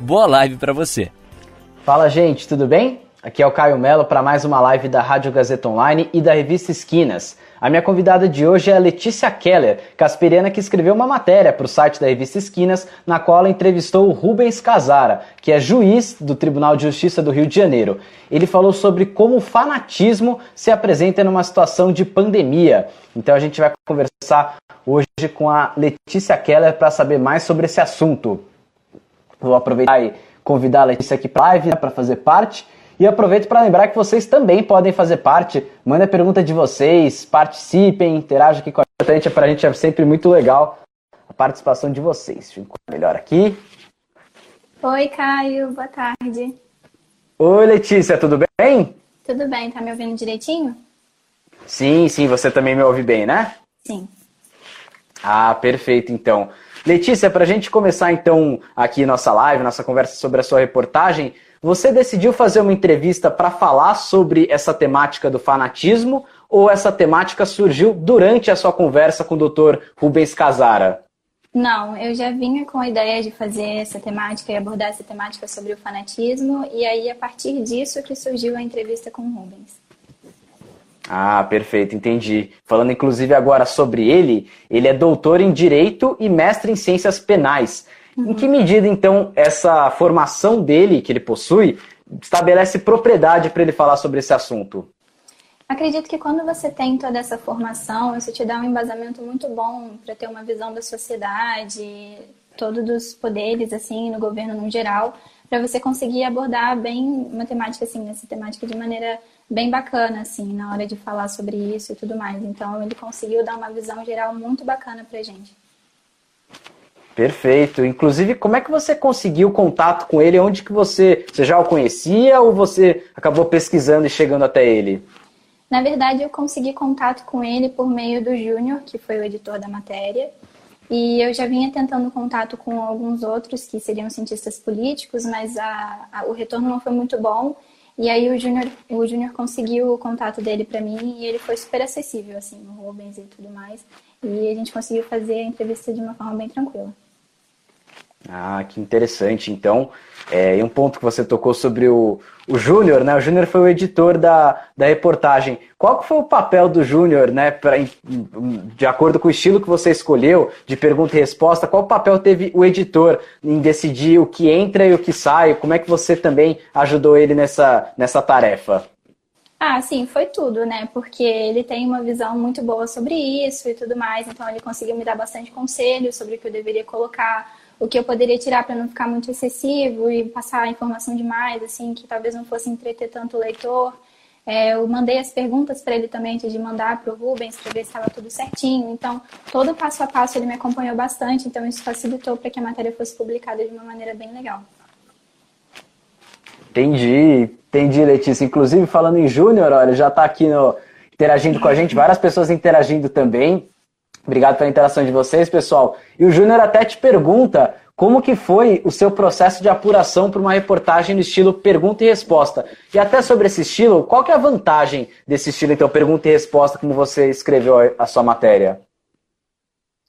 Boa live para você. Fala, gente, tudo bem? Aqui é o Caio Melo para mais uma live da Rádio Gazeta Online e da revista Esquinas. A minha convidada de hoje é a Letícia Keller, casperiana que escreveu uma matéria para o site da revista Esquinas, na qual ela entrevistou o Rubens Casara, que é juiz do Tribunal de Justiça do Rio de Janeiro. Ele falou sobre como o fanatismo se apresenta numa situação de pandemia. Então a gente vai conversar hoje com a Letícia Keller para saber mais sobre esse assunto. Vou aproveitar e convidar a Letícia aqui para live né, para fazer parte. E aproveito para lembrar que vocês também podem fazer parte. Manda a pergunta de vocês, participem, interajam aqui com a gente. Para a gente é sempre muito legal a participação de vocês. Fico melhor aqui. Oi, Caio. Boa tarde. Oi, Letícia. Tudo bem? Tudo bem. Tá me ouvindo direitinho? Sim, sim. Você também me ouve bem, né? Sim. Ah, perfeito. Então, Letícia, para a gente começar então aqui nossa live, nossa conversa sobre a sua reportagem, você decidiu fazer uma entrevista para falar sobre essa temática do fanatismo ou essa temática surgiu durante a sua conversa com o Dr. Rubens Casara? Não, eu já vinha com a ideia de fazer essa temática e abordar essa temática sobre o fanatismo, e aí a partir disso que surgiu a entrevista com o Rubens. Ah, perfeito, entendi. Falando inclusive agora sobre ele, ele é doutor em Direito e mestre em Ciências Penais. Uhum. Em que medida, então, essa formação dele, que ele possui, estabelece propriedade para ele falar sobre esse assunto? Acredito que quando você tem toda essa formação, isso te dá um embasamento muito bom para ter uma visão da sociedade, todos os poderes, assim, no governo no geral, para você conseguir abordar bem uma temática, assim, essa temática de maneira bem bacana, assim, na hora de falar sobre isso e tudo mais. Então, ele conseguiu dar uma visão geral muito bacana pra gente. Perfeito. Inclusive, como é que você conseguiu contato com ele? Onde que você, você já o conhecia ou você acabou pesquisando e chegando até ele? Na verdade, eu consegui contato com ele por meio do Júnior, que foi o editor da matéria. E eu já vinha tentando contato com alguns outros que seriam cientistas políticos, mas a, a, o retorno não foi muito bom. E aí o Júnior o Junior conseguiu o contato dele para mim e ele foi super acessível, assim, o Rubens e tudo mais. E a gente conseguiu fazer a entrevista de uma forma bem tranquila. Ah, que interessante. Então, é, um ponto que você tocou sobre o, o Júnior, né? O Júnior foi o editor da, da reportagem. Qual foi o papel do Júnior, né? Pra, de acordo com o estilo que você escolheu, de pergunta e resposta, qual papel teve o editor em decidir o que entra e o que sai? Como é que você também ajudou ele nessa, nessa tarefa? Ah, sim, foi tudo, né? Porque ele tem uma visão muito boa sobre isso e tudo mais, então ele conseguiu me dar bastante conselho sobre o que eu deveria colocar o que eu poderia tirar para não ficar muito excessivo e passar informação demais, assim, que talvez não fosse entreter tanto o leitor. É, eu mandei as perguntas para ele também de mandar para o Rubens para ver se estava tudo certinho. Então, todo passo a passo ele me acompanhou bastante, então isso facilitou para que a matéria fosse publicada de uma maneira bem legal. Entendi, entendi, Letícia. Inclusive, falando em Júnior, olha, já está aqui no, interagindo com a gente, várias pessoas interagindo também. Obrigado pela interação de vocês, pessoal. E o Júnior até te pergunta como que foi o seu processo de apuração para uma reportagem no estilo pergunta e resposta. E até sobre esse estilo, qual que é a vantagem desse estilo, então, pergunta e resposta, como você escreveu a sua matéria?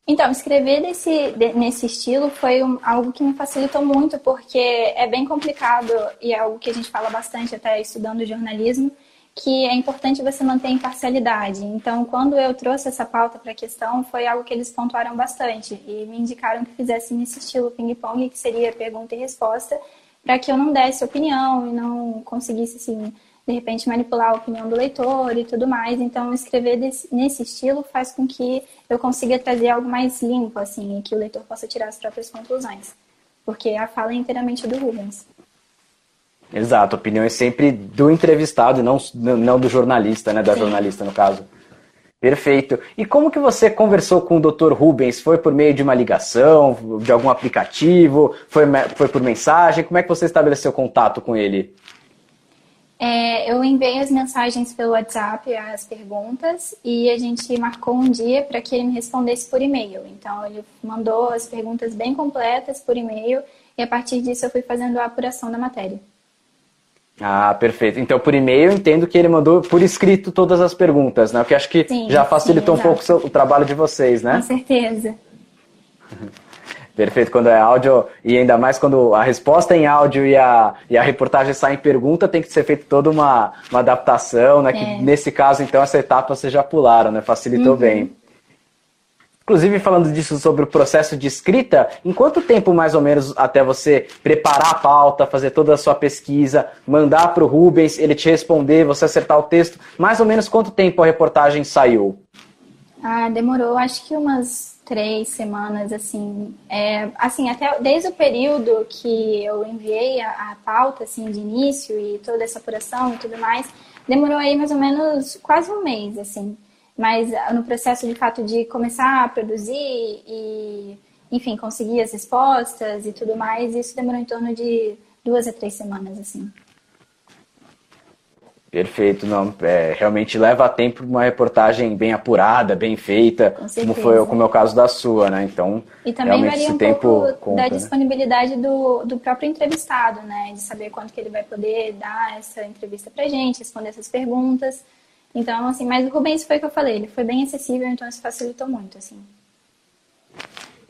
Então, escrever desse, nesse estilo foi um, algo que me facilitou muito, porque é bem complicado e é algo que a gente fala bastante até estudando jornalismo, que é importante você manter a imparcialidade. Então, quando eu trouxe essa pauta para a questão, foi algo que eles pontuaram bastante e me indicaram que fizesse nesse estilo ping-pong, que seria pergunta e resposta, para que eu não desse opinião e não conseguisse, assim, de repente manipular a opinião do leitor e tudo mais. Então, escrever desse, nesse estilo faz com que eu consiga trazer algo mais limpo, assim, e que o leitor possa tirar as próprias conclusões. Porque a fala é inteiramente do Rubens. Exato, a opinião é sempre do entrevistado e não, não do jornalista, né? Da Sim. jornalista, no caso. Perfeito. E como que você conversou com o Dr. Rubens? Foi por meio de uma ligação, de algum aplicativo? Foi, foi por mensagem? Como é que você estabeleceu contato com ele? É, eu enviei as mensagens pelo WhatsApp, as perguntas, e a gente marcou um dia para que ele me respondesse por e-mail. Então, ele mandou as perguntas bem completas por e-mail, e a partir disso eu fui fazendo a apuração da matéria. Ah, perfeito. Então, por e-mail, entendo que ele mandou por escrito todas as perguntas, né? O que acho que sim, já facilitou sim, um pouco o trabalho de vocês, né? Com certeza. Perfeito, quando é áudio, e ainda mais quando a resposta é em áudio e a, e a reportagem sai em pergunta, tem que ser feita toda uma, uma adaptação, né? É. Que nesse caso, então, essa etapa vocês já pularam, né? Facilitou uhum. bem. Inclusive, falando disso sobre o processo de escrita, em quanto tempo mais ou menos até você preparar a pauta, fazer toda a sua pesquisa, mandar para o Rubens, ele te responder, você acertar o texto, mais ou menos quanto tempo a reportagem saiu? Ah, demorou acho que umas três semanas, assim. É, assim, até desde o período que eu enviei a, a pauta, assim, de início e toda essa apuração e tudo mais, demorou aí mais ou menos quase um mês, assim. Mas ah, no processo de fato de começar a produzir e, enfim, conseguir as respostas e tudo mais, isso demorou em torno de duas a três semanas, assim. Perfeito, não, é, realmente leva tempo uma reportagem bem apurada, bem feita, como foi como é o caso da sua, né? Então, e também varia um pouco conta, da né? disponibilidade do, do próprio entrevistado, né? De saber quanto que ele vai poder dar essa entrevista pra gente, responder essas perguntas. Então, assim, mas o Rubens foi o que eu falei, ele foi bem acessível, então isso facilitou muito, assim.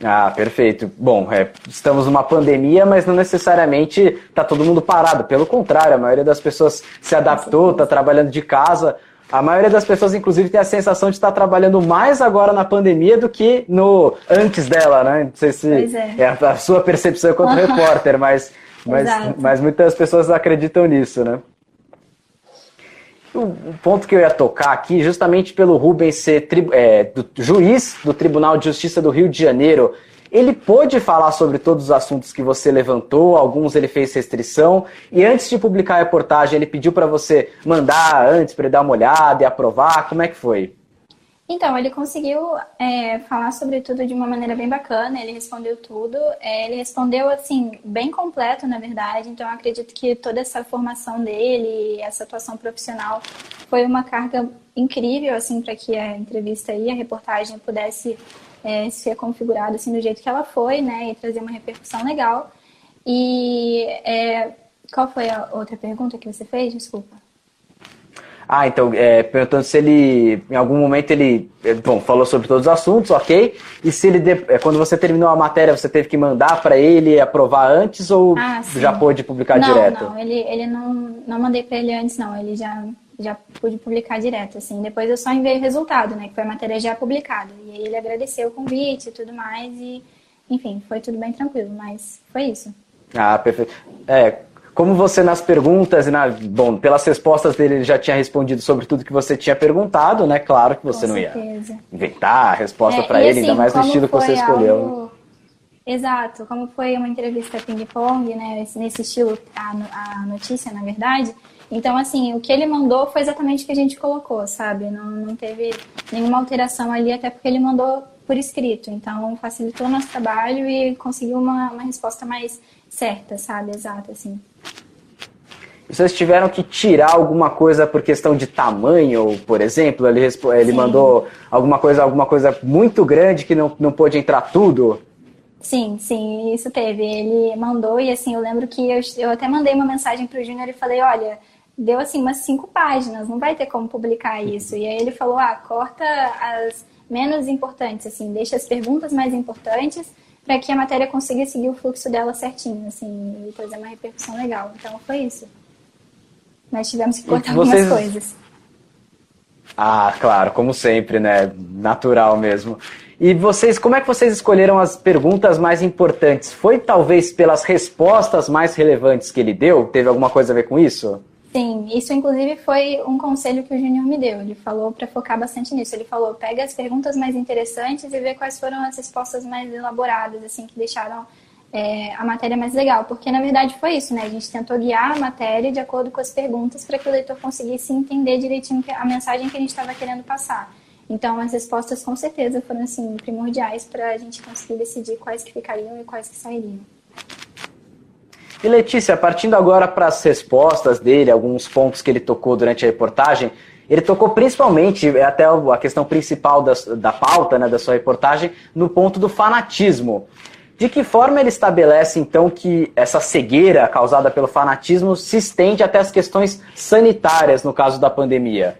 Ah, perfeito. Bom, é, estamos numa pandemia, mas não necessariamente está todo mundo parado. Pelo contrário, a maioria das pessoas se adaptou, está trabalhando de casa. A maioria das pessoas, inclusive, tem a sensação de estar trabalhando mais agora na pandemia do que no antes dela, né? Não sei se é. é a sua percepção enquanto repórter, mas, mas, mas muitas pessoas acreditam nisso, né? O ponto que eu ia tocar aqui, justamente pelo Rubens ser é, do, juiz do Tribunal de Justiça do Rio de Janeiro, ele pôde falar sobre todos os assuntos que você levantou, alguns ele fez restrição, e antes de publicar a reportagem, ele pediu para você mandar antes para ele dar uma olhada e aprovar. Como é que foi? Então, ele conseguiu é, falar sobre tudo de uma maneira bem bacana, ele respondeu tudo. É, ele respondeu, assim, bem completo, na verdade. Então, acredito que toda essa formação dele, essa atuação profissional, foi uma carga incrível, assim, para que a entrevista e a reportagem pudesse é, ser configurada, assim, do jeito que ela foi, né, e trazer uma repercussão legal. E é, qual foi a outra pergunta que você fez? Desculpa. Ah, então, é, perguntando se ele, em algum momento ele, é, bom, falou sobre todos os assuntos, ok? E se ele, é, quando você terminou a matéria, você teve que mandar para ele aprovar antes ou ah, já pôde publicar não, direto? Não, ele, ele não, não mandei para ele antes, não. Ele já, já pude publicar direto, assim. Depois eu só enviei o resultado, né? Que foi a matéria já publicada. E aí ele agradeceu o convite e tudo mais e, enfim, foi tudo bem tranquilo, mas foi isso. Ah, perfeito. É, como você nas perguntas e na, bom, pelas respostas dele ele já tinha respondido sobre tudo que você tinha perguntado, né? Claro que você Com não certeza. ia inventar a resposta é, para ele, assim, ainda mais no estilo que você escolheu. Algo... Exato, como foi uma entrevista ping-pong, né? Nesse estilo, a, a notícia, na verdade. Então, assim, o que ele mandou foi exatamente o que a gente colocou, sabe? Não, não teve nenhuma alteração ali, até porque ele mandou por escrito. Então, facilitou o nosso trabalho e conseguiu uma, uma resposta mais certa, sabe? Exata, assim. Vocês tiveram que tirar alguma coisa por questão de tamanho, por exemplo? Ele, ele mandou alguma coisa, alguma coisa muito grande que não, não pôde entrar tudo? Sim, sim, isso teve. Ele mandou e assim, eu lembro que eu, eu até mandei uma mensagem para o Júnior e falei, olha, deu assim umas cinco páginas, não vai ter como publicar isso. E aí ele falou, ah, corta as menos importantes, assim, deixa as perguntas mais importantes para que a matéria consiga seguir o fluxo dela certinho, assim, e trazer uma repercussão legal. Então foi isso. Nós tivemos que cortar vocês... algumas coisas. Ah, claro, como sempre, né? Natural mesmo. E vocês, como é que vocês escolheram as perguntas mais importantes? Foi talvez pelas respostas mais relevantes que ele deu? Teve alguma coisa a ver com isso? Sim, isso inclusive foi um conselho que o Júnior me deu. Ele falou para focar bastante nisso. Ele falou: pega as perguntas mais interessantes e vê quais foram as respostas mais elaboradas, assim, que deixaram é, a matéria mais legal, porque na verdade foi isso, né? A gente tentou guiar a matéria de acordo com as perguntas para que o leitor conseguisse entender direitinho a mensagem que a gente estava querendo passar. Então, as respostas com certeza foram assim primordiais para a gente conseguir decidir quais que ficariam e quais que sairiam. E Letícia, partindo agora para as respostas dele, alguns pontos que ele tocou durante a reportagem, ele tocou principalmente, é até a questão principal da, da pauta, né, da sua reportagem, no ponto do fanatismo. De que forma ele estabelece, então, que essa cegueira causada pelo fanatismo se estende até as questões sanitárias no caso da pandemia?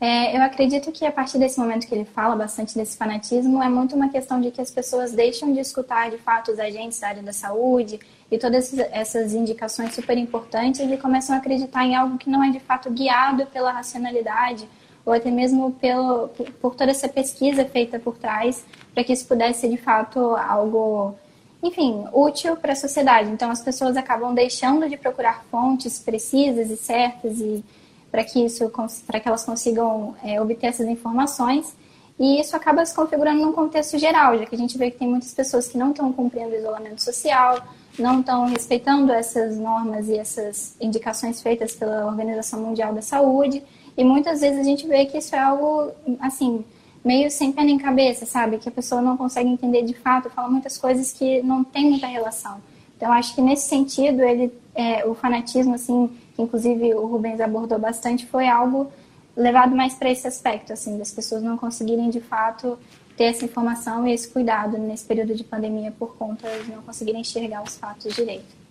É, eu acredito que a partir desse momento que ele fala bastante desse fanatismo, é muito uma questão de que as pessoas deixam de escutar de fato os agentes da área da saúde e todas essas indicações super importantes e começam a acreditar em algo que não é de fato guiado pela racionalidade ou até mesmo pelo, por toda essa pesquisa feita por trás para que isso pudesse ser de fato algo, enfim, útil para a sociedade. Então as pessoas acabam deixando de procurar fontes precisas e certas e para que isso para que elas consigam é, obter essas informações e isso acaba se configurando num contexto geral, já que a gente vê que tem muitas pessoas que não estão cumprindo o isolamento social, não estão respeitando essas normas e essas indicações feitas pela Organização Mundial da Saúde, e muitas vezes a gente vê que isso é algo assim meio sem pé nem cabeça, sabe? Que a pessoa não consegue entender de fato, fala muitas coisas que não tem muita relação. Então acho que nesse sentido ele é, o fanatismo assim que inclusive o Rubens abordou bastante, foi algo levado mais para esse aspecto, assim, das pessoas não conseguirem de fato ter essa informação e esse cuidado nesse período de pandemia por conta de não conseguirem enxergar os fatos direito.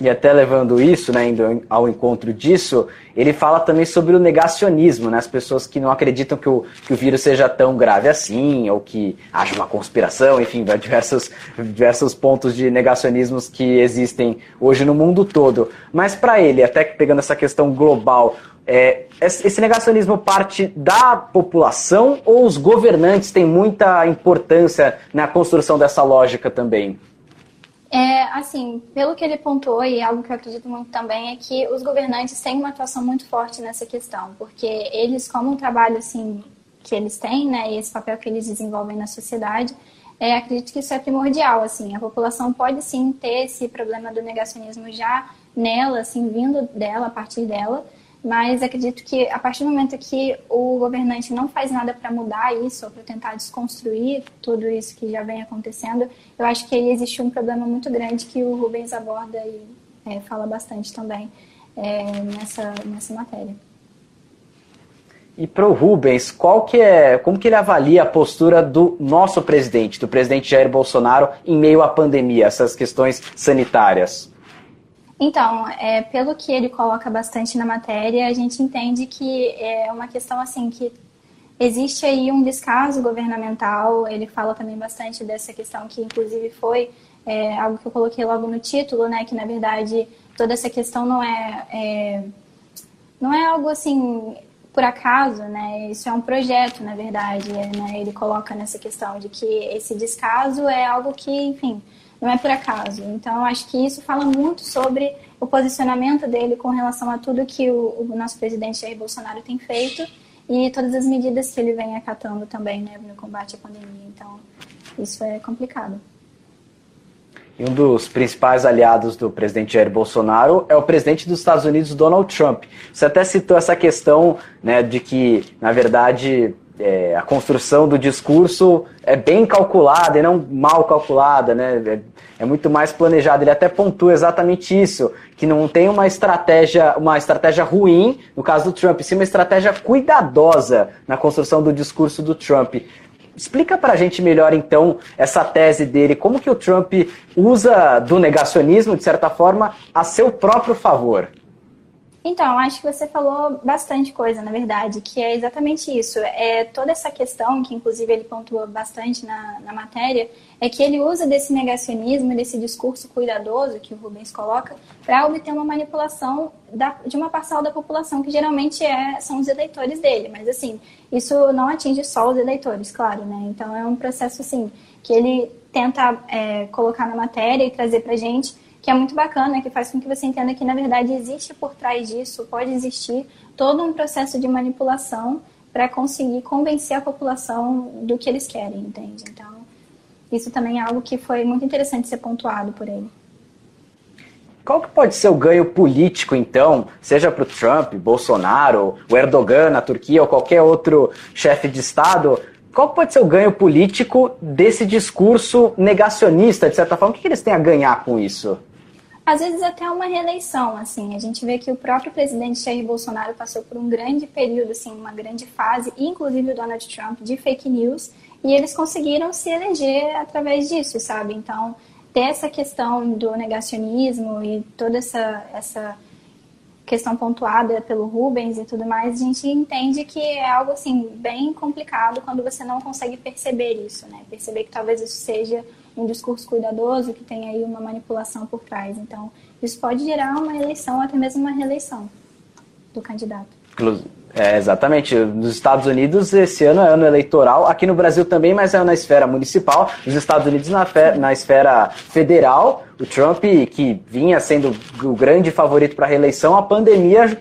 E até levando isso, né, indo ao encontro disso, ele fala também sobre o negacionismo, né, as pessoas que não acreditam que o, que o vírus seja tão grave assim, ou que haja uma conspiração, enfim, diversos, diversos pontos de negacionismos que existem hoje no mundo todo. Mas para ele, até pegando essa questão global, é, esse negacionismo parte da população ou os governantes têm muita importância na construção dessa lógica também? É, assim, pelo que ele pontuou, e algo que eu acredito muito também, é que os governantes têm uma atuação muito forte nessa questão, porque eles, como um trabalho, assim, que eles têm, né, e esse papel que eles desenvolvem na sociedade, é, acredito que isso é primordial, assim, a população pode sim ter esse problema do negacionismo já nela, assim, vindo dela, a partir dela, mas acredito que a partir do momento que o governante não faz nada para mudar isso, ou para tentar desconstruir tudo isso que já vem acontecendo, eu acho que aí existe um problema muito grande que o Rubens aborda e é, fala bastante também é, nessa, nessa matéria. E para o Rubens, qual que é, como que ele avalia a postura do nosso presidente, do presidente Jair Bolsonaro, em meio à pandemia, essas questões sanitárias? Então, é, pelo que ele coloca bastante na matéria, a gente entende que é uma questão assim que existe aí um descaso governamental. Ele fala também bastante dessa questão que, inclusive, foi é, algo que eu coloquei logo no título, né? Que na verdade toda essa questão não é, é não é algo assim por acaso, né? Isso é um projeto, na verdade. Né? Ele coloca nessa questão de que esse descaso é algo que, enfim não é por acaso. Então, acho que isso fala muito sobre o posicionamento dele com relação a tudo que o, o nosso presidente Jair Bolsonaro tem feito e todas as medidas que ele vem acatando também né, no combate à pandemia. Então, isso é complicado. E um dos principais aliados do presidente Jair Bolsonaro é o presidente dos Estados Unidos, Donald Trump. Você até citou essa questão né, de que, na verdade, é, a construção do discurso é bem calculada e não mal calculada, né? É, é, muito mais planejada. Ele até pontua exatamente isso, que não tem uma estratégia, uma estratégia ruim, no caso do Trump, sim uma estratégia cuidadosa na construção do discurso do Trump. Explica para a gente melhor, então, essa tese dele, como que o Trump usa do negacionismo, de certa forma, a seu próprio favor. Então, acho que você falou bastante coisa, na verdade, que é exatamente isso. É toda essa questão, que inclusive ele pontua bastante na, na matéria, é que ele usa desse negacionismo, desse discurso cuidadoso que o Rubens coloca, para obter uma manipulação da, de uma parcela da população, que geralmente é, são os eleitores dele. Mas, assim, isso não atinge só os eleitores, claro, né? Então, é um processo, assim, que ele tenta é, colocar na matéria e trazer para gente que é muito bacana, que faz com que você entenda que, na verdade, existe por trás disso, pode existir todo um processo de manipulação para conseguir convencer a população do que eles querem, entende? Então, isso também é algo que foi muito interessante ser pontuado por ele. Qual que pode ser o ganho político, então, seja para o Trump, Bolsonaro, o Erdogan na Turquia ou qualquer outro chefe de Estado, qual pode ser o ganho político desse discurso negacionista, de certa forma? O que eles têm a ganhar com isso? Às vezes até uma reeleição, assim. A gente vê que o próprio presidente Jair Bolsonaro passou por um grande período, assim, uma grande fase, inclusive o Donald Trump, de fake news, e eles conseguiram se eleger através disso, sabe? Então, ter essa questão do negacionismo e toda essa, essa questão pontuada pelo Rubens e tudo mais, a gente entende que é algo assim bem complicado quando você não consegue perceber isso, né? Perceber que talvez isso seja um discurso cuidadoso, que tem aí uma manipulação por trás. Então, isso pode gerar uma eleição, até mesmo uma reeleição do candidato. É, exatamente. Nos Estados Unidos, esse ano é ano eleitoral. Aqui no Brasil também, mas é na esfera municipal. Nos Estados Unidos, na, na esfera federal. O Trump, que vinha sendo o grande favorito para a reeleição, a pandemia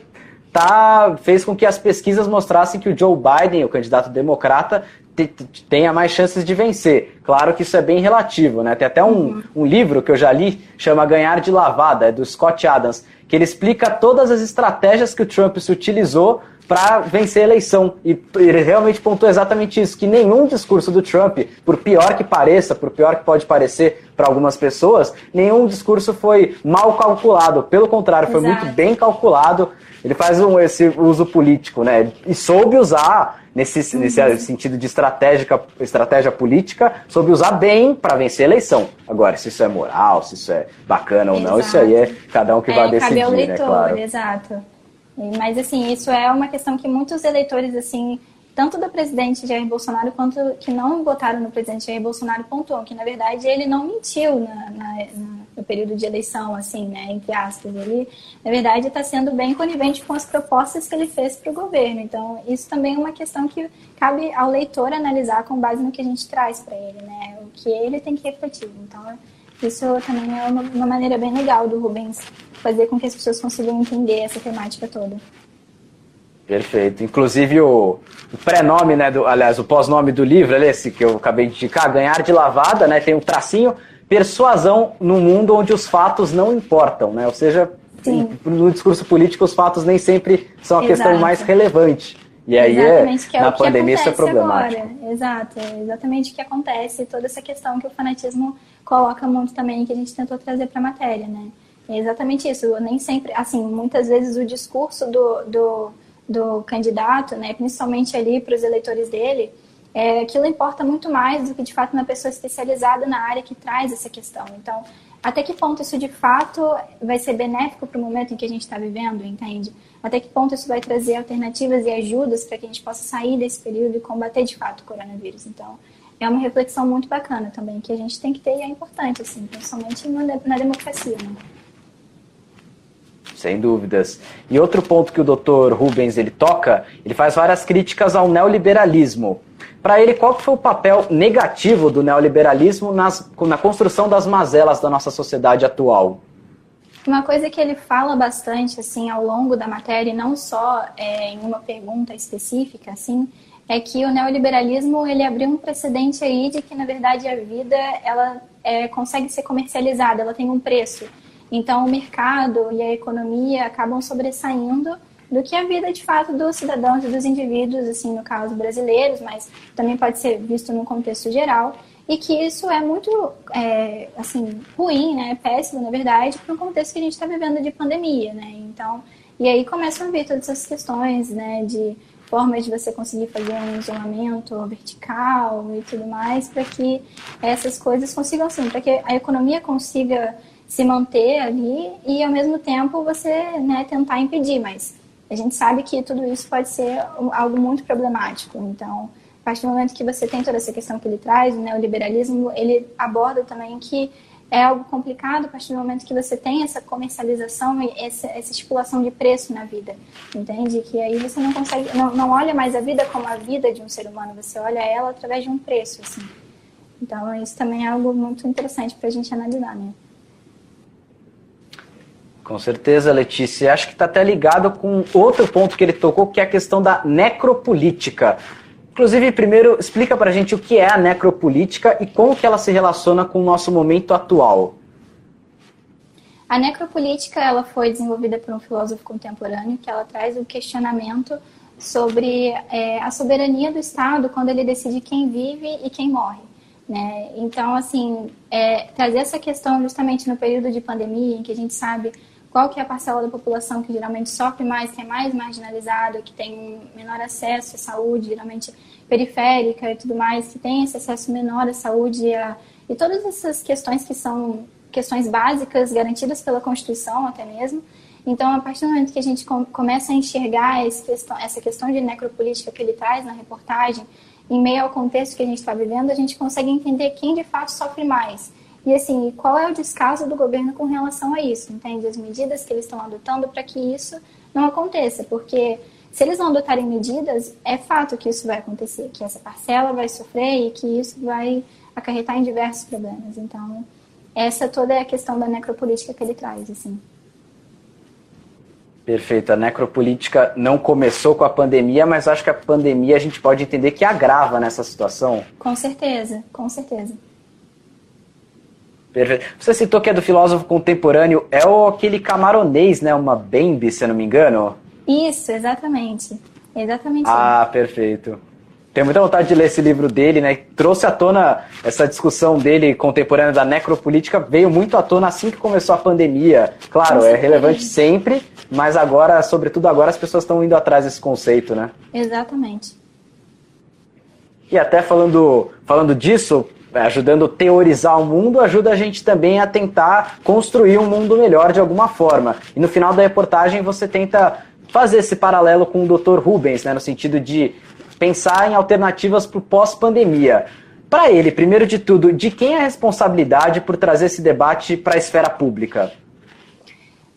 tá, fez com que as pesquisas mostrassem que o Joe Biden, o candidato democrata, tenha mais chances de vencer. Claro que isso é bem relativo, né? Tem até um, um livro que eu já li, chama Ganhar de Lavada, é do Scott Adams, que ele explica todas as estratégias que o Trump se utilizou para vencer a eleição. E ele realmente pontuou exatamente isso, que nenhum discurso do Trump, por pior que pareça, por pior que pode parecer para algumas pessoas, nenhum discurso foi mal calculado. Pelo contrário, foi Exato. muito bem calculado. Ele faz um, esse uso político, né? E soube usar nesse, nesse sentido de estratégica, estratégia política, soube usar bem para vencer a eleição. Agora, se isso é moral, se isso é bacana ou não, isso aí é cada um que é, vai decidir, cabe ao leitor, né? Claro. Exato. Mas, assim, isso é uma questão que muitos eleitores, assim, tanto do presidente Jair Bolsonaro quanto que não votaram no presidente Jair Bolsonaro pontuam que, na verdade, ele não mentiu na, na, no período de eleição, assim, né, entre aspas. Ele, na verdade, está sendo bem conivente com as propostas que ele fez para o governo. Então, isso também é uma questão que cabe ao leitor analisar com base no que a gente traz para ele, né, o que ele tem que refletir. Então, isso também é uma, uma maneira bem legal do Rubens fazer com que as pessoas consigam entender essa temática toda. Perfeito. Inclusive o, o pré-nome, né, do, aliás, o pós-nome do livro, esse que eu acabei de indicar, Ganhar de Lavada, né, tem um tracinho, Persuasão no mundo onde os fatos não importam, né? Ou seja, Sim. no discurso político os fatos nem sempre são a Exato. questão mais relevante. E aí é, é, é na pandemia isso é problemático. Agora. Exato, é exatamente o que acontece, toda essa questão que o fanatismo coloca muito também, que a gente tentou trazer para a matéria, né? É exatamente isso. Nem sempre, assim, muitas vezes o discurso do, do, do candidato, né, principalmente ali para os eleitores dele, é, aquilo importa muito mais do que de fato uma pessoa especializada na área que traz essa questão. Então, até que ponto isso de fato vai ser benéfico para o momento em que a gente está vivendo, entende? Até que ponto isso vai trazer alternativas e ajudas para que a gente possa sair desse período e combater de fato o coronavírus. Então, é uma reflexão muito bacana também que a gente tem que ter e é importante, assim, principalmente na democracia, né? Sem dúvidas. E outro ponto que o Dr. Rubens ele toca, ele faz várias críticas ao neoliberalismo. Para ele, qual foi o papel negativo do neoliberalismo nas, na construção das mazelas da nossa sociedade atual? Uma coisa que ele fala bastante assim ao longo da matéria, e não só é, em uma pergunta específica, assim, é que o neoliberalismo ele abriu um precedente aí de que na verdade a vida ela é, consegue ser comercializada, ela tem um preço. Então, o mercado e a economia acabam sobressaindo do que a vida de fato dos cidadãos e dos indivíduos, assim, no caso brasileiros, mas também pode ser visto num contexto geral, e que isso é muito, é, assim, ruim, né, péssimo, na verdade, para o contexto que a gente está vivendo de pandemia, né, então, e aí começam a vir todas essas questões, né, de formas de você conseguir fazer um isolamento vertical e tudo mais, para que essas coisas consigam, assim, para que a economia consiga se manter ali e ao mesmo tempo você né, tentar impedir, mas a gente sabe que tudo isso pode ser algo muito problemático. Então, a partir do momento que você tem toda essa questão que ele traz, né, o liberalismo, ele aborda também que é algo complicado a partir do momento que você tem essa comercialização e essa, essa estipulação de preço na vida, entende? Que aí você não consegue, não, não olha mais a vida como a vida de um ser humano, você olha ela através de um preço, assim. Então, isso também é algo muito interessante para a gente analisar, né? Com certeza, Letícia. Acho que está até ligado com outro ponto que ele tocou, que é a questão da necropolítica. Inclusive, primeiro, explica para a gente o que é a necropolítica e como que ela se relaciona com o nosso momento atual. A necropolítica ela foi desenvolvida por um filósofo contemporâneo que ela traz o questionamento sobre é, a soberania do Estado quando ele decide quem vive e quem morre. Né? Então, assim, é, trazer essa questão justamente no período de pandemia, em que a gente sabe qual que é a parcela da população que geralmente sofre mais, que é mais marginalizada, que tem menor acesso à saúde, geralmente periférica e tudo mais, que tem esse acesso menor à saúde a, e todas essas questões que são questões básicas garantidas pela Constituição até mesmo. Então, a partir do momento que a gente com, começa a enxergar questão, essa questão de necropolítica que ele traz na reportagem, em meio ao contexto que a gente está vivendo, a gente consegue entender quem de fato sofre mais. E assim, qual é o descaso do governo com relação a isso? Entende? As medidas que eles estão adotando para que isso não aconteça, porque se eles não adotarem medidas, é fato que isso vai acontecer, que essa parcela vai sofrer e que isso vai acarretar em diversos problemas. Então, essa toda é a questão da necropolítica que ele traz, assim. Perfeito. A necropolítica não começou com a pandemia, mas acho que a pandemia a gente pode entender que agrava nessa situação. Com certeza, com certeza. Perfeito. Você citou que é do filósofo contemporâneo, é o, aquele camaronês, né? Uma Bembe, se eu não me engano. Isso, exatamente. Exatamente. Ah, perfeito. Tenho muita vontade de ler esse livro dele, né? Trouxe à tona essa discussão dele contemporânea da necropolítica, veio muito à tona assim que começou a pandemia. Claro, é relevante sempre, mas agora, sobretudo agora, as pessoas estão indo atrás desse conceito, né? Exatamente. E até falando, falando disso, ajudando a teorizar o mundo, ajuda a gente também a tentar construir um mundo melhor de alguma forma. E no final da reportagem você tenta fazer esse paralelo com o Dr. Rubens, né, no sentido de pensar em alternativas para o pós-pandemia. Para ele, primeiro de tudo, de quem é a responsabilidade por trazer esse debate para a esfera pública?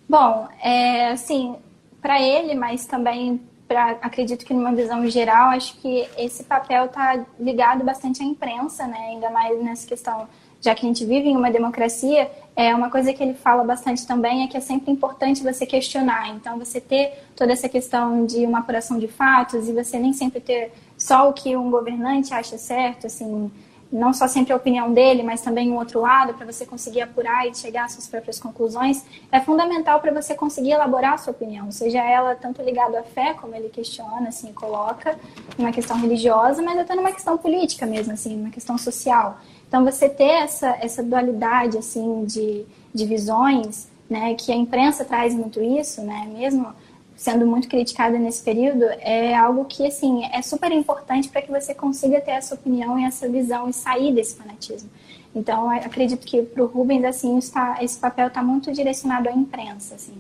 Bom, é, assim, para ele, mas também para acredito que numa visão geral, acho que esse papel está ligado bastante à imprensa, né? Ainda mais nessa questão, já que a gente vive em uma democracia, é uma coisa que ele fala bastante também é que é sempre importante você questionar. Então, você ter toda essa questão de uma apuração de fatos e você nem sempre ter só o que um governante acha certo, assim, não só sempre a opinião dele, mas também um outro lado, para você conseguir apurar e chegar às suas próprias conclusões, é fundamental para você conseguir elaborar a sua opinião, seja ela tanto ligada à fé, como ele questiona, assim, coloca, uma questão religiosa, mas até numa questão política mesmo, assim, uma questão social. Então, você ter essa, essa dualidade, assim, de, de visões, né, que a imprensa traz muito isso, né, mesmo sendo muito criticada nesse período, é algo que, assim, é super importante para que você consiga ter essa opinião e essa visão e sair desse fanatismo. Então, acredito que para o Rubens, assim, está, esse papel está muito direcionado à imprensa, assim.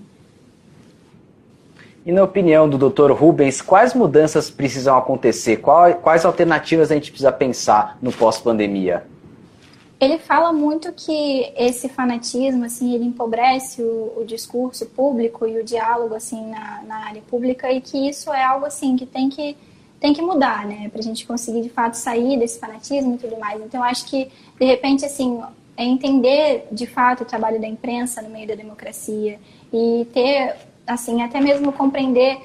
E na opinião do Dr. Rubens, quais mudanças precisam acontecer? Quais alternativas a gente precisa pensar no pós-pandemia? Ele fala muito que esse fanatismo, assim, ele empobrece o, o discurso público e o diálogo, assim, na, na, área pública e que isso é algo, assim, que tem que, tem que mudar, né, pra gente conseguir, de fato, sair desse fanatismo e tudo mais. Então, acho que, de repente, assim, é entender, de fato, o trabalho da imprensa no meio da democracia e ter, assim, até mesmo compreender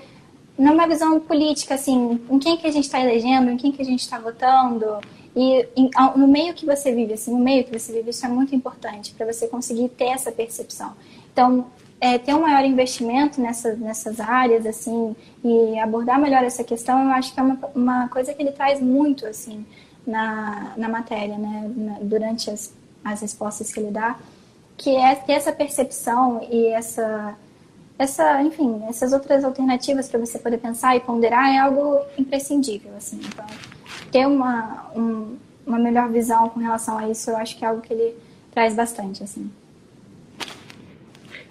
numa visão política, assim, em quem que a gente está elegendo, em quem que a gente está votando, e em, no meio que você vive, assim, no meio que você vive, isso é muito importante para você conseguir ter essa percepção. Então, é, ter um maior investimento nessa, nessas áreas, assim, e abordar melhor essa questão, eu acho que é uma, uma coisa que ele traz muito, assim, na, na matéria, né, na, durante as, as respostas que ele dá, que é ter essa percepção e essa, essa, enfim, essas outras alternativas para você poder pensar e ponderar é algo imprescindível, assim, então ter uma, um, uma melhor visão com relação a isso, eu acho que é algo que ele traz bastante, assim.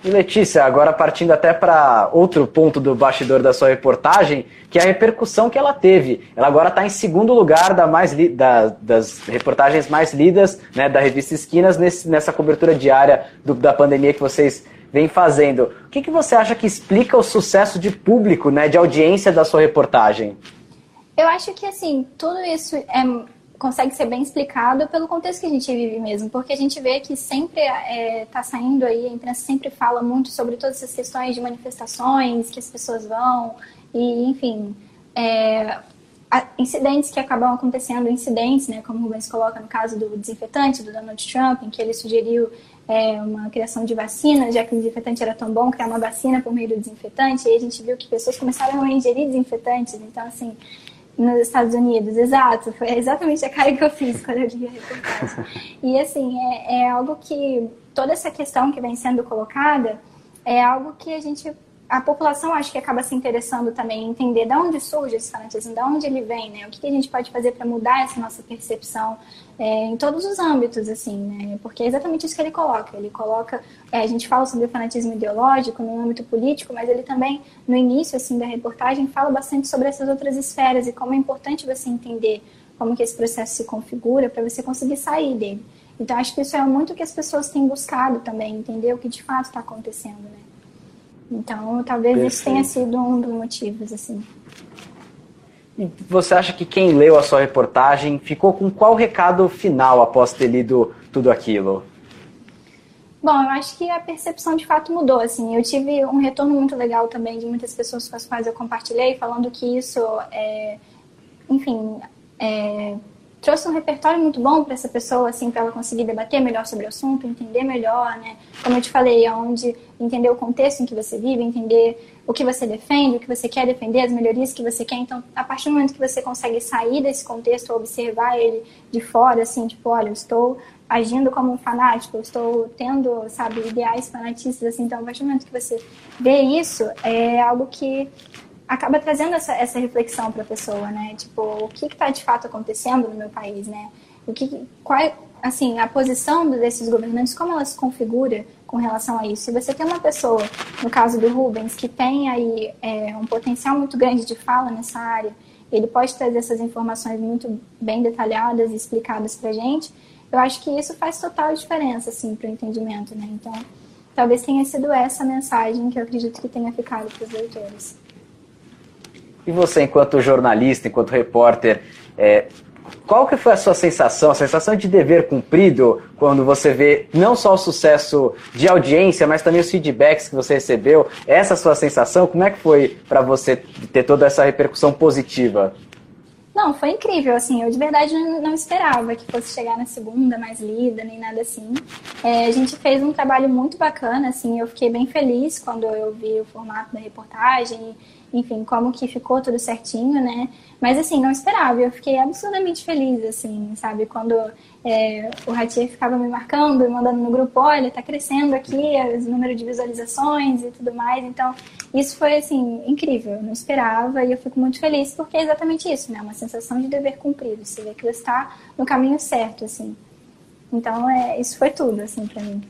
E Letícia, agora partindo até para outro ponto do bastidor da sua reportagem, que é a repercussão que ela teve. Ela agora está em segundo lugar da mais da, das reportagens mais lidas né, da revista Esquinas nesse, nessa cobertura diária do, da pandemia que vocês vêm fazendo. O que, que você acha que explica o sucesso de público, né, de audiência da sua reportagem? Eu acho que, assim, tudo isso é, consegue ser bem explicado pelo contexto que a gente vive mesmo, porque a gente vê que sempre está é, tá saindo aí, a imprensa sempre fala muito sobre todas essas questões de manifestações, que as pessoas vão, e, enfim, é, incidentes que acabam acontecendo, incidentes, né, como o Rubens coloca no caso do desinfetante do Donald Trump, em que ele sugeriu é, uma criação de vacina, já que o desinfetante era tão bom, criar uma vacina por meio do desinfetante, e aí a gente viu que pessoas começaram a ingerir desinfetantes, então assim, nos Estados Unidos, exato, foi exatamente a cara que eu fiz quando eu li a reportagem. E assim, é, é algo que, toda essa questão que vem sendo colocada, é algo que a gente a população acho que acaba se interessando também entender de onde surge esse fanatismo, de onde ele vem, né? O que, a gente pode fazer para mudar essa nossa percepção é, em todos os âmbitos, assim, né? Porque é exatamente isso que ele coloca. Ele coloca, é, a gente fala sobre o fanatismo ideológico no âmbito político, mas ele também, no início, assim, da reportagem, fala bastante sobre essas outras esferas e como é importante você entender como que esse processo se configura para você conseguir sair dele. Então, acho que isso é muito que as pessoas têm buscado também, entender o que de fato está acontecendo, né? Então, talvez Perfeito. isso tenha sido um dos motivos, assim. E você acha que quem leu a sua reportagem ficou com qual recado final após ter lido tudo aquilo? Bom, eu acho que a percepção de fato mudou, assim. Eu tive um retorno muito legal também de muitas pessoas com as quais eu compartilhei, falando que isso, é, enfim, é, trouxe um repertório muito bom para essa pessoa, assim, para ela conseguir debater melhor sobre o assunto, entender melhor, né? Como eu te falei, onde entender o contexto em que você vive, entender o que você defende, o que você quer defender, as melhorias que você quer. Então, a partir do momento que você consegue sair desse contexto, observar ele de fora, assim, tipo, olha, eu estou agindo como um fanático, eu estou tendo, sabe, ideais fanatistas, assim. Então, a partir do momento que você vê isso, é algo que acaba trazendo essa, essa reflexão para a pessoa, né? Tipo, o que está de fato acontecendo no meu país, né? O que, qual, é, assim, a posição desses governantes, como ela se configura com relação a isso? Se você tem uma pessoa, no caso do Rubens, que tem aí é, um potencial muito grande de fala nessa área, ele pode trazer essas informações muito bem detalhadas e explicadas para gente. Eu acho que isso faz total diferença, assim, para o entendimento, né? Então, talvez tenha sido essa mensagem que eu acredito que tenha ficado para os leitores. E você, enquanto jornalista, enquanto repórter, é, qual que foi a sua sensação, a sensação de dever cumprido quando você vê não só o sucesso de audiência, mas também os feedbacks que você recebeu? Essa sua sensação, como é que foi para você ter toda essa repercussão positiva? Não, foi incrível, assim, eu de verdade não esperava que fosse chegar na segunda mais lida, nem nada assim. É, a gente fez um trabalho muito bacana, assim, eu fiquei bem feliz quando eu vi o formato da reportagem enfim, como que ficou tudo certinho, né? Mas assim, não esperava, eu fiquei absurdamente feliz, assim, sabe? Quando é, o Ratier ficava me marcando e mandando no grupo, olha, tá crescendo aqui o número de visualizações e tudo mais. Então, isso foi, assim, incrível. Eu não esperava e eu fico muito feliz porque é exatamente isso, né? Uma sensação de dever cumprido. Você vê que você está no caminho certo, assim. Então, é, isso foi tudo, assim, para mim.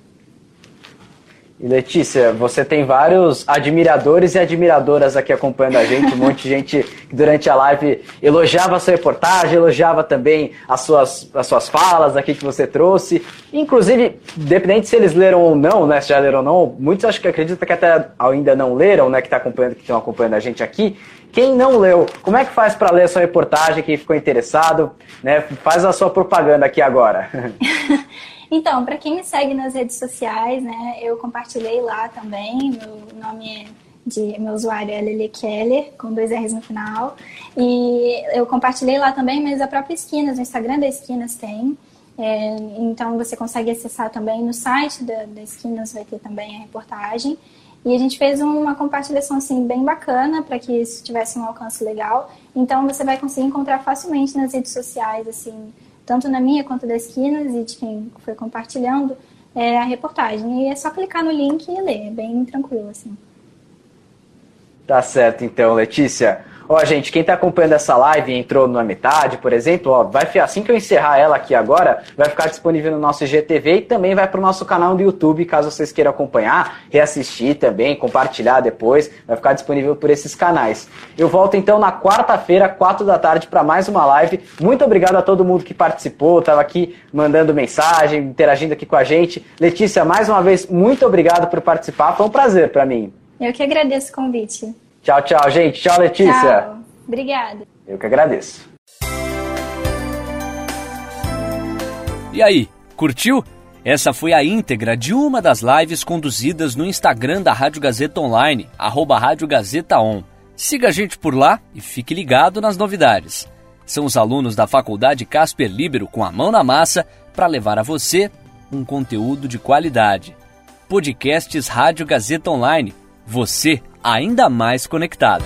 E Letícia, você tem vários admiradores e admiradoras aqui acompanhando a gente, um monte de gente que durante a live elogiava a sua reportagem, elogiava também as suas, as suas falas aqui que você trouxe. Inclusive, independente se eles leram ou não, né? Se já leram ou não, muitos acho que acreditam que até ainda não leram, né? Que, tá acompanhando, que estão acompanhando a gente aqui. Quem não leu, como é que faz para ler a sua reportagem? Quem ficou interessado, né? Faz a sua propaganda aqui agora. Então, para quem me segue nas redes sociais, né, eu compartilhei lá também. Meu nome é de meu usuário é Lele Keller, com dois R's no final. E eu compartilhei lá também, mas a própria Esquinas, no Instagram da Esquinas tem. É, então você consegue acessar também no site da, da Esquinas, vai ter também a reportagem. E a gente fez uma compartilhação assim bem bacana para que isso tivesse um alcance legal. Então você vai conseguir encontrar facilmente nas redes sociais assim tanto na minha quanto das esquinas e de quem foi compartilhando é, a reportagem. E é só clicar no link e ler, é bem tranquilo assim. Tá certo então, Letícia. Ó, gente, quem está acompanhando essa live e entrou na metade, por exemplo, ó, vai assim que eu encerrar ela aqui agora, vai ficar disponível no nosso IGTV e também vai para o nosso canal do YouTube, caso vocês queiram acompanhar, reassistir também, compartilhar depois, vai ficar disponível por esses canais. Eu volto então na quarta-feira, quatro da tarde, para mais uma live. Muito obrigado a todo mundo que participou, estava aqui mandando mensagem, interagindo aqui com a gente. Letícia, mais uma vez, muito obrigado por participar, foi um prazer para mim. Eu que agradeço o convite. Tchau, tchau, gente. Tchau, Letícia. Tchau. Obrigada. Eu que agradeço. E aí, curtiu? Essa foi a íntegra de uma das lives conduzidas no Instagram da Rádio Gazeta Online, arroba Rádio Gazeta On. Siga a gente por lá e fique ligado nas novidades. São os alunos da Faculdade Casper Libero com a mão na massa para levar a você um conteúdo de qualidade. Podcasts Rádio Gazeta Online. Você ainda mais conectado.